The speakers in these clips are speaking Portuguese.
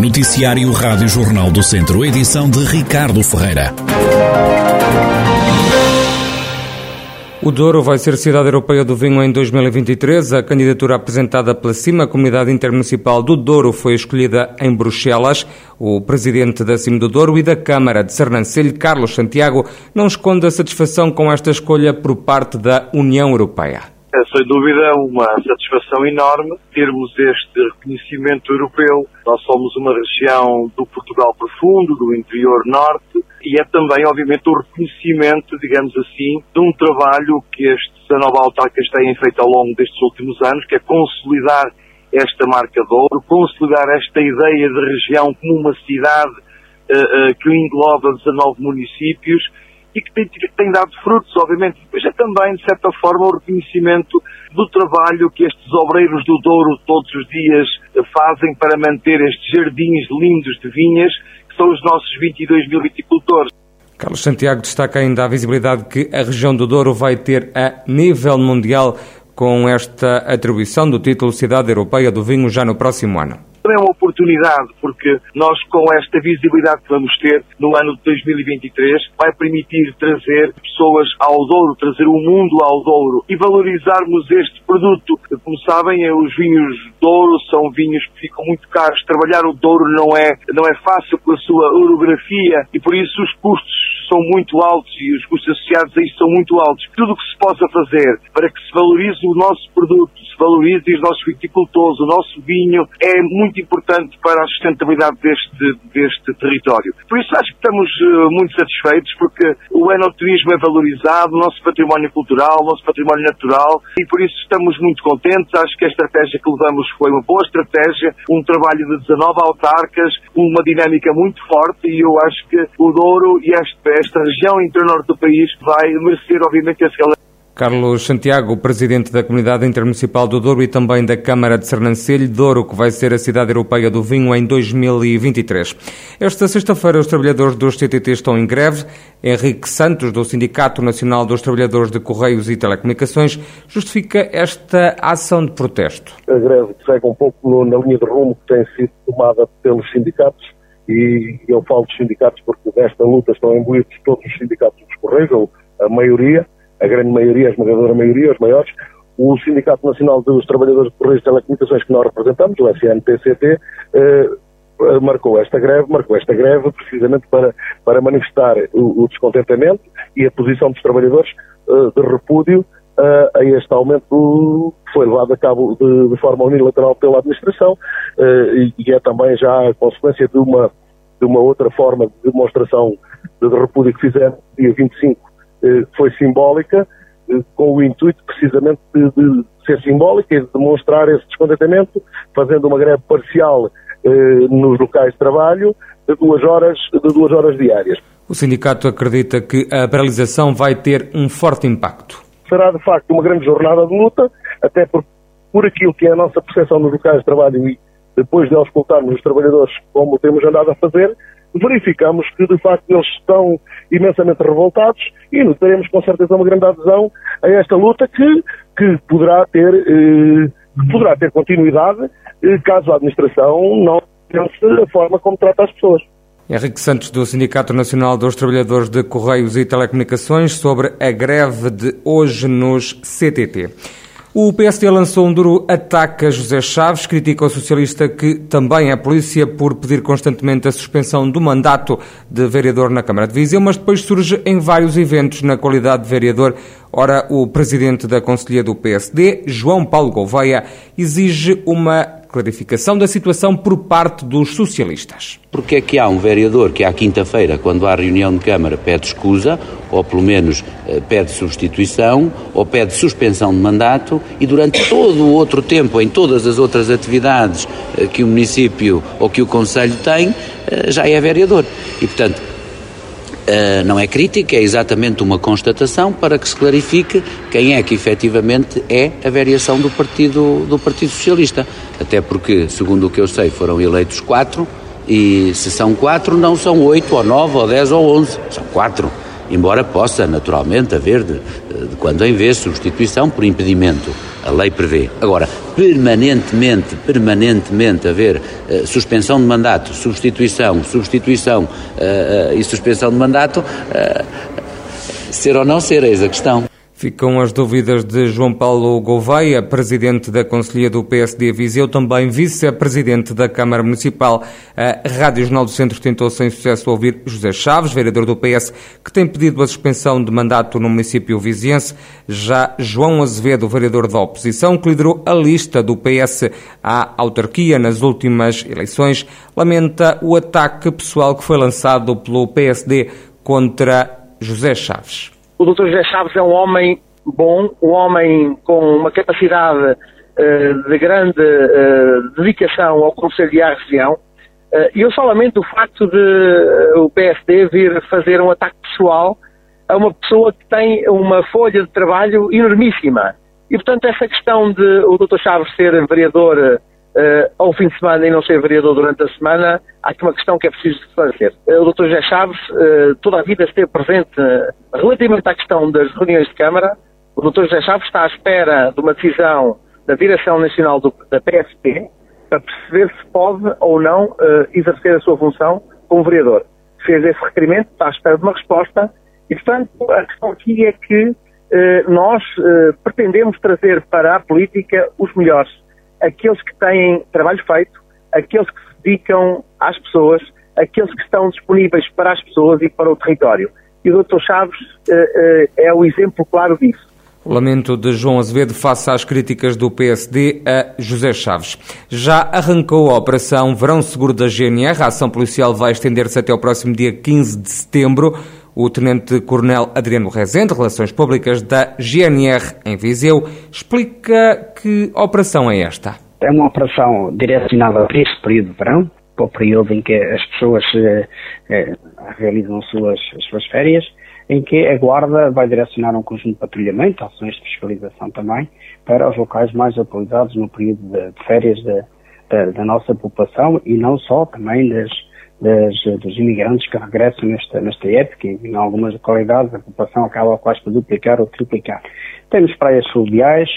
Noticiário Rádio Jornal do Centro, edição de Ricardo Ferreira. O Douro vai ser cidade europeia do vinho em 2023. A candidatura apresentada pela CIMA, Comunidade Intermunicipal do Douro, foi escolhida em Bruxelas. O presidente da CIMA do Douro e da Câmara de Sernancelho, Carlos Santiago, não esconde a satisfação com esta escolha por parte da União Europeia. É sem dúvida uma satisfação enorme termos este reconhecimento europeu. Nós somos uma região do Portugal profundo, do interior norte, e é também, obviamente, o reconhecimento, digamos assim, de um trabalho que estes autarcas têm feito ao longo destes últimos anos, que é consolidar esta marca de ouro, consolidar esta ideia de região como uma cidade uh, uh, que engloba 19 municípios e que tem, que tem dado frutos, obviamente. Depois é também, de certa forma, o reconhecimento do trabalho que estes obreiros do Douro todos os dias fazem para manter estes jardins lindos de vinhas, que são os nossos 22 mil viticultores. Carlos Santiago destaca ainda a visibilidade que a região do Douro vai ter a nível mundial com esta atribuição do título Cidade Europeia do Vinho já no próximo ano também é uma oportunidade, porque nós, com esta visibilidade que vamos ter no ano de 2023, vai permitir trazer pessoas ao Douro, trazer o mundo ao Douro e valorizarmos este produto. Como sabem, os vinhos Douro são vinhos que ficam muito caros. Trabalhar o Douro não é, não é fácil pela sua orografia e por isso os custos são muito altos e os custos associados a isso são muito altos. Tudo o que se possa fazer para que se valorize o nosso produto, se valorize os nossos viticultores, o nosso vinho, é muito importante para a sustentabilidade deste, deste território. Por isso acho que estamos uh, muito satisfeitos porque o enoturismo é valorizado, o nosso património cultural, o nosso património natural e por isso estamos muito contentes. Acho que a estratégia que levamos foi uma boa estratégia, um trabalho de 19 autarcas, uma dinâmica muito forte e eu acho que o Douro e este esta região interior do país vai merecer, obviamente, esse galardão. Carlos Santiago, presidente da Comunidade Intermunicipal do Douro e também da Câmara de Sernancelho, Douro, que vai ser a cidade europeia do vinho em 2023. Esta sexta-feira, os trabalhadores dos CTT estão em greve. Henrique Santos, do Sindicato Nacional dos Trabalhadores de Correios e Telecomunicações, justifica esta ação de protesto. A greve segue um pouco na linha de rumo que tem sido tomada pelos sindicatos e eu falo dos sindicatos porque nesta luta estão imbuídos todos os sindicatos dos Correios, ou a maioria, a grande maioria, a esmagadora maioria, os maiores, o Sindicato Nacional dos Trabalhadores de Correios e Telecomunicações que nós representamos, o SNTCT, eh, marcou esta greve, marcou esta greve precisamente para, para manifestar o, o descontentamento e a posição dos trabalhadores eh, de repúdio uh, a este aumento que foi levado a cabo de, de forma unilateral pela administração uh, e, e, é também já a consequência de uma, de uma outra forma de demonstração de, repúdio que fizemos dia 25, uh, foi simbólica, com o intuito precisamente de, de, ser simbólica e de demonstrar esse descontentamento, fazendo uma greve parcial nos locais de trabalho de duas horas, de duas horas diárias. O sindicato acredita que a paralisação vai ter um forte impacto será de facto uma grande jornada de luta, até por, por aquilo que é a nossa percepção nos locais de trabalho e depois de auscultarmos os trabalhadores como temos andado a fazer, verificamos que de facto eles estão imensamente revoltados e notaremos com certeza uma grande adesão a esta luta que, que poderá ter eh, poderá ter continuidade eh, caso a administração não pense a forma como trata as pessoas. Henrique Santos, do Sindicato Nacional dos Trabalhadores de Correios e Telecomunicações, sobre a greve de hoje nos CTT. O PSD lançou um duro ataque a José Chaves, critica o socialista que também é polícia por pedir constantemente a suspensão do mandato de vereador na Câmara de Viseu, mas depois surge em vários eventos na qualidade de vereador. Ora, o presidente da Conselhia do PSD, João Paulo Gouveia, exige uma clarificação da situação por parte dos socialistas. Porque é que há um vereador que à quinta-feira, quando há reunião de Câmara, pede escusa, ou pelo menos eh, pede substituição, ou pede suspensão de mandato, e durante todo o outro tempo, em todas as outras atividades eh, que o município ou que o Conselho tem, eh, já é vereador. E, portanto, Uh, não é crítica, é exatamente uma constatação para que se clarifique quem é que efetivamente é a variação do Partido, do partido Socialista. Até porque, segundo o que eu sei, foram eleitos quatro, e se são quatro, não são oito, ou nove, ou dez, ou onze, são quatro. Embora possa, naturalmente, haver de, de quando em vez substituição por impedimento A lei prevê. Agora, permanentemente, permanentemente haver uh, suspensão de mandato, substituição, substituição uh, uh, e suspensão de mandato, ser ou não ser, eis a questão. Ficam as dúvidas de João Paulo Gouveia, presidente da Conselhia do PSD Viseu, também vice-presidente da Câmara Municipal. A Rádio Jornal do Centro tentou sem sucesso ouvir José Chaves, vereador do PS, que tem pedido a suspensão de mandato no município viziense. Já João Azevedo, vereador da oposição, que liderou a lista do PS à autarquia nas últimas eleições, lamenta o ataque pessoal que foi lançado pelo PSD contra José Chaves. O Dr. José Chaves é um homem bom, um homem com uma capacidade uh, de grande uh, dedicação ao Conselho e à região. Uh, e eu só lamento o facto de o PSD vir fazer um ataque pessoal a uma pessoa que tem uma folha de trabalho enormíssima. E, portanto, essa questão de o Dr. Chaves ser vereador uh, ao fim de semana e não ser vereador durante a semana, há aqui uma questão que é preciso esclarecer. Uh, o Dr. José Chaves uh, toda a vida esteve presente relativamente à questão das reuniões de Câmara. O Dr. José Chaves está à espera de uma decisão da Direção Nacional do, da PSP para perceber se pode ou não exercer a sua função como vereador. Fez esse requerimento, está à espera de uma resposta e, portanto, a questão aqui é que nós pretendemos trazer para a política os melhores aqueles que têm trabalho feito, aqueles que se dedicam às pessoas, aqueles que estão disponíveis para as pessoas e para o território. E o Dr. Chaves uh, uh, é o exemplo claro disso. O lamento de João Azevedo face às críticas do PSD a José Chaves. Já arrancou a Operação Verão Seguro da GNR. A ação policial vai estender-se até o próximo dia 15 de setembro. O Tenente-Coronel Adriano Rezende, Relações Públicas da GNR em Viseu, explica que operação é esta. É uma operação direcionada para este período de verão, para o período em que as pessoas eh, eh, realizam as suas, as suas férias, em que a Guarda vai direcionar um conjunto de patrulhamento, ações de fiscalização também, para os locais mais atualizados no período de, de férias de, de, da nossa população e não só, também das, das, dos imigrantes que regressam nesta, nesta época, em algumas localidades a população acaba quase por duplicar ou triplicar. Temos praias fluviais,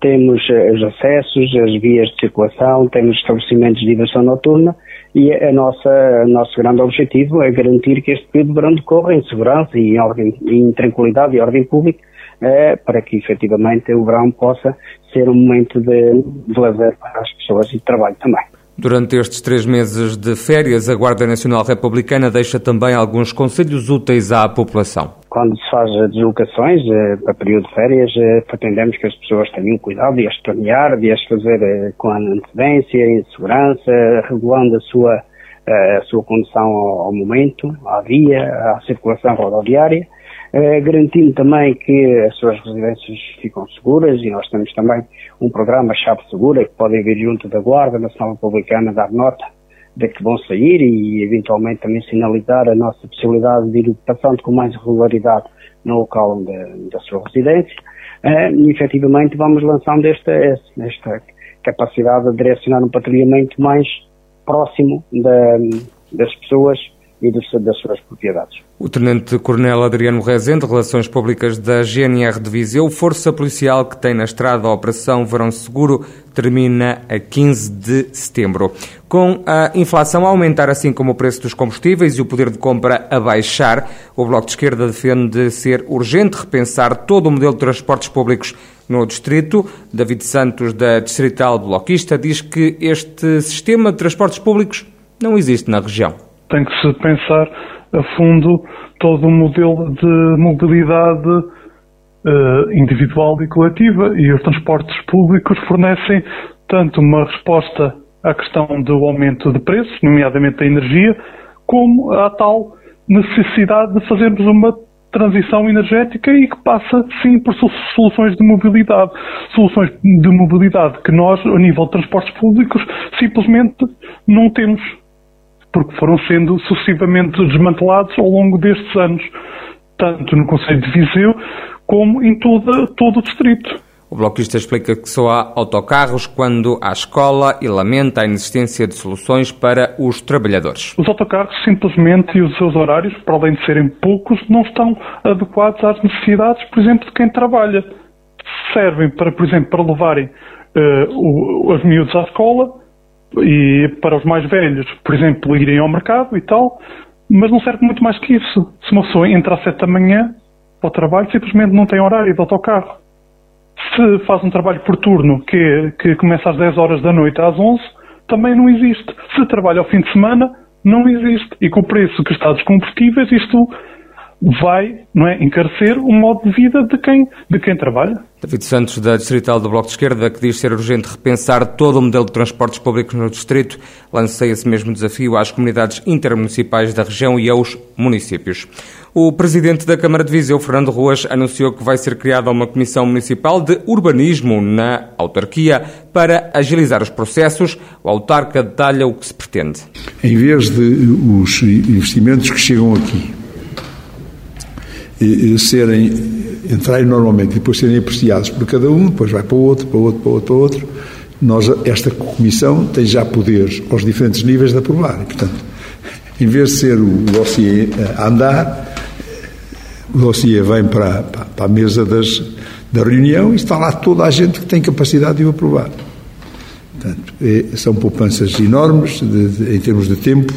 temos uh, os acessos, as vias de circulação, temos estabelecimentos de diversão noturna e a nossa, o nosso grande objetivo é garantir que este período de verão decorra em segurança e em, ordem, em tranquilidade e ordem pública uh, para que efetivamente o verão possa ser um momento de, de lazer para as pessoas e de trabalho também. Durante estes três meses de férias, a Guarda Nacional Republicana deixa também alguns conselhos úteis à população. Quando se faz deslocações eh, para período de férias, eh, pretendemos que as pessoas tenham cuidado de as planear, de as fazer eh, com antecedência, em segurança, regulando a sua, a sua condução ao, ao momento, à via, à circulação rodoviária eh, garantindo também que as suas residências ficam seguras e nós temos também um programa Chave Segura que podem vir junto da Guarda Nacional Republicana dar nota de que vão sair e eventualmente também sinalizar a nossa possibilidade de ir passando com mais regularidade no local da sua residência. Uh, e efetivamente vamos lançando esta, esta capacidade de direcionar um patrulhamento mais próximo da, das pessoas e das suas propriedades. O Tenente-Coronel Adriano Rezende, Relações Públicas da GNR de Viseu, força policial que tem na estrada a Operação Verão Seguro, termina a 15 de setembro. Com a inflação a aumentar, assim como o preço dos combustíveis e o poder de compra a baixar, o Bloco de Esquerda defende ser urgente repensar todo o modelo de transportes públicos no Distrito. David Santos, da Distrital Bloquista, diz que este sistema de transportes públicos não existe na região tem que se pensar a fundo todo o modelo de mobilidade uh, individual e coletiva e os transportes públicos fornecem tanto uma resposta à questão do aumento de preços, nomeadamente da energia, como à tal necessidade de fazermos uma transição energética e que passa sim por soluções de mobilidade. Soluções de mobilidade que nós, a nível de transportes públicos, simplesmente não temos porque foram sendo sucessivamente desmantelados ao longo destes anos, tanto no Conselho de Viseu como em toda, todo o distrito. O bloquista explica que só há autocarros quando há escola e lamenta a inexistência de soluções para os trabalhadores. Os autocarros simplesmente e os seus horários, para além de serem poucos, não estão adequados às necessidades, por exemplo, de quem trabalha. servem para, por exemplo, para levarem uh, o, os miúdos à escola e para os mais velhos, por exemplo, irem ao mercado e tal, mas não serve muito mais que isso. Se uma pessoa entra às sete da manhã para o trabalho, simplesmente não tem horário de autocarro. Se faz um trabalho por turno que, que começa às 10 horas da noite às 11, também não existe. Se trabalha ao fim de semana, não existe. E com o preço que está dos combustíveis, isto vai não é, encarecer o modo de vida de quem, de quem trabalha. David Santos, da Distrital do Bloco de Esquerda, que diz ser urgente repensar todo o modelo de transportes públicos no Distrito, lancei esse mesmo desafio às comunidades intermunicipais da região e aos municípios. O Presidente da Câmara de Viseu, Fernando Ruas, anunciou que vai ser criada uma Comissão Municipal de Urbanismo na autarquia para agilizar os processos. O autarca detalha o que se pretende. Em vez de os investimentos que chegam aqui serem, entrarem normalmente e depois serem apreciados por cada um, depois vai para o outro, para o outro, para o outro, para o outro. Nós, esta comissão tem já poderes aos diferentes níveis de aprovar. E, portanto, em vez de ser o dossiê a andar, o dossiê vem para, para, a mesa das, da reunião e está lá toda a gente que tem capacidade de o aprovar. Portanto, é, são poupanças enormes de, de, em termos de tempo.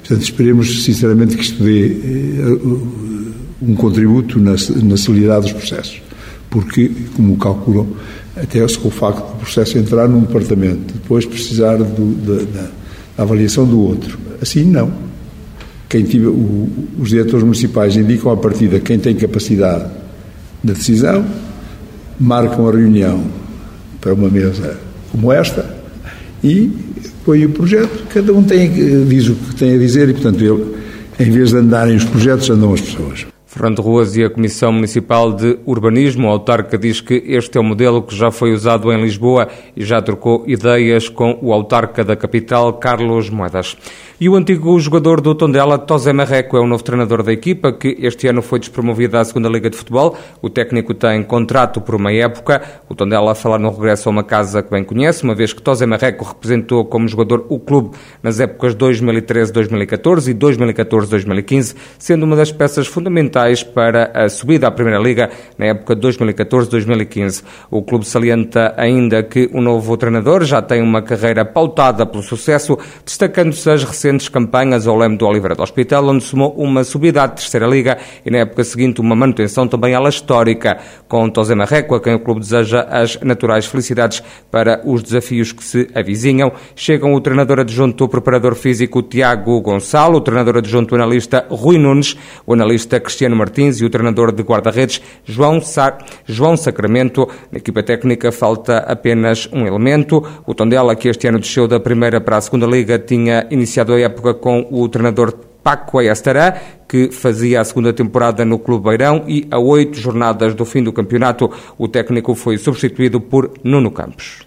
Portanto, esperemos sinceramente que isto dê um contributo na, na celeridade dos processos. Porque, como calculam, até se com o facto do processo entrar num departamento, depois precisar do, da, da, avaliação do outro. Assim, não. Quem tiver, o, os diretores municipais indicam à partida quem tem capacidade de decisão, marcam a reunião para uma mesa como esta e põem o projeto. Cada um tem, diz o que tem a dizer e, portanto, ele, em vez de andarem os projetos, andam as pessoas. Fernando Ruas e a Comissão Municipal de Urbanismo, a autarca diz que este é o modelo que já foi usado em Lisboa e já trocou ideias com o autarca da capital, Carlos Moedas. E o antigo jogador do Tondela, Tosé Marreco, é o novo treinador da equipa, que este ano foi despromovido à segunda Liga de Futebol. O técnico tem contrato por uma época. O Tondela a falar no regresso a uma casa que bem conhece, uma vez que Tosé Marreco representou como jogador o clube nas épocas 2013-2014 e 2014-2015, sendo uma das peças fundamentais para a subida à Primeira Liga na época 2014-2015. O clube salienta ainda que o novo treinador já tem uma carreira pautada pelo sucesso, destacando-se as recentes campanhas ao leme do Oliveira do Hospital, onde somou uma subida à terceira liga e na época seguinte uma manutenção também ela histórica, com Tosé Marreco, a quem o clube deseja as naturais felicidades para os desafios que se avizinham. Chegam o treinador adjunto, o preparador físico Tiago Gonçalo, o treinador adjunto o analista Rui Nunes, o analista Cristiano Martins e o treinador de guarda-redes João, Sa João Sacramento. Na equipa técnica falta apenas um elemento. O Tondela, que este ano desceu da primeira para a segunda liga, tinha iniciado a época com o treinador Paco Ayastará, que fazia a segunda temporada no Clube Beirão e a oito jornadas do fim do campeonato o técnico foi substituído por Nuno Campos.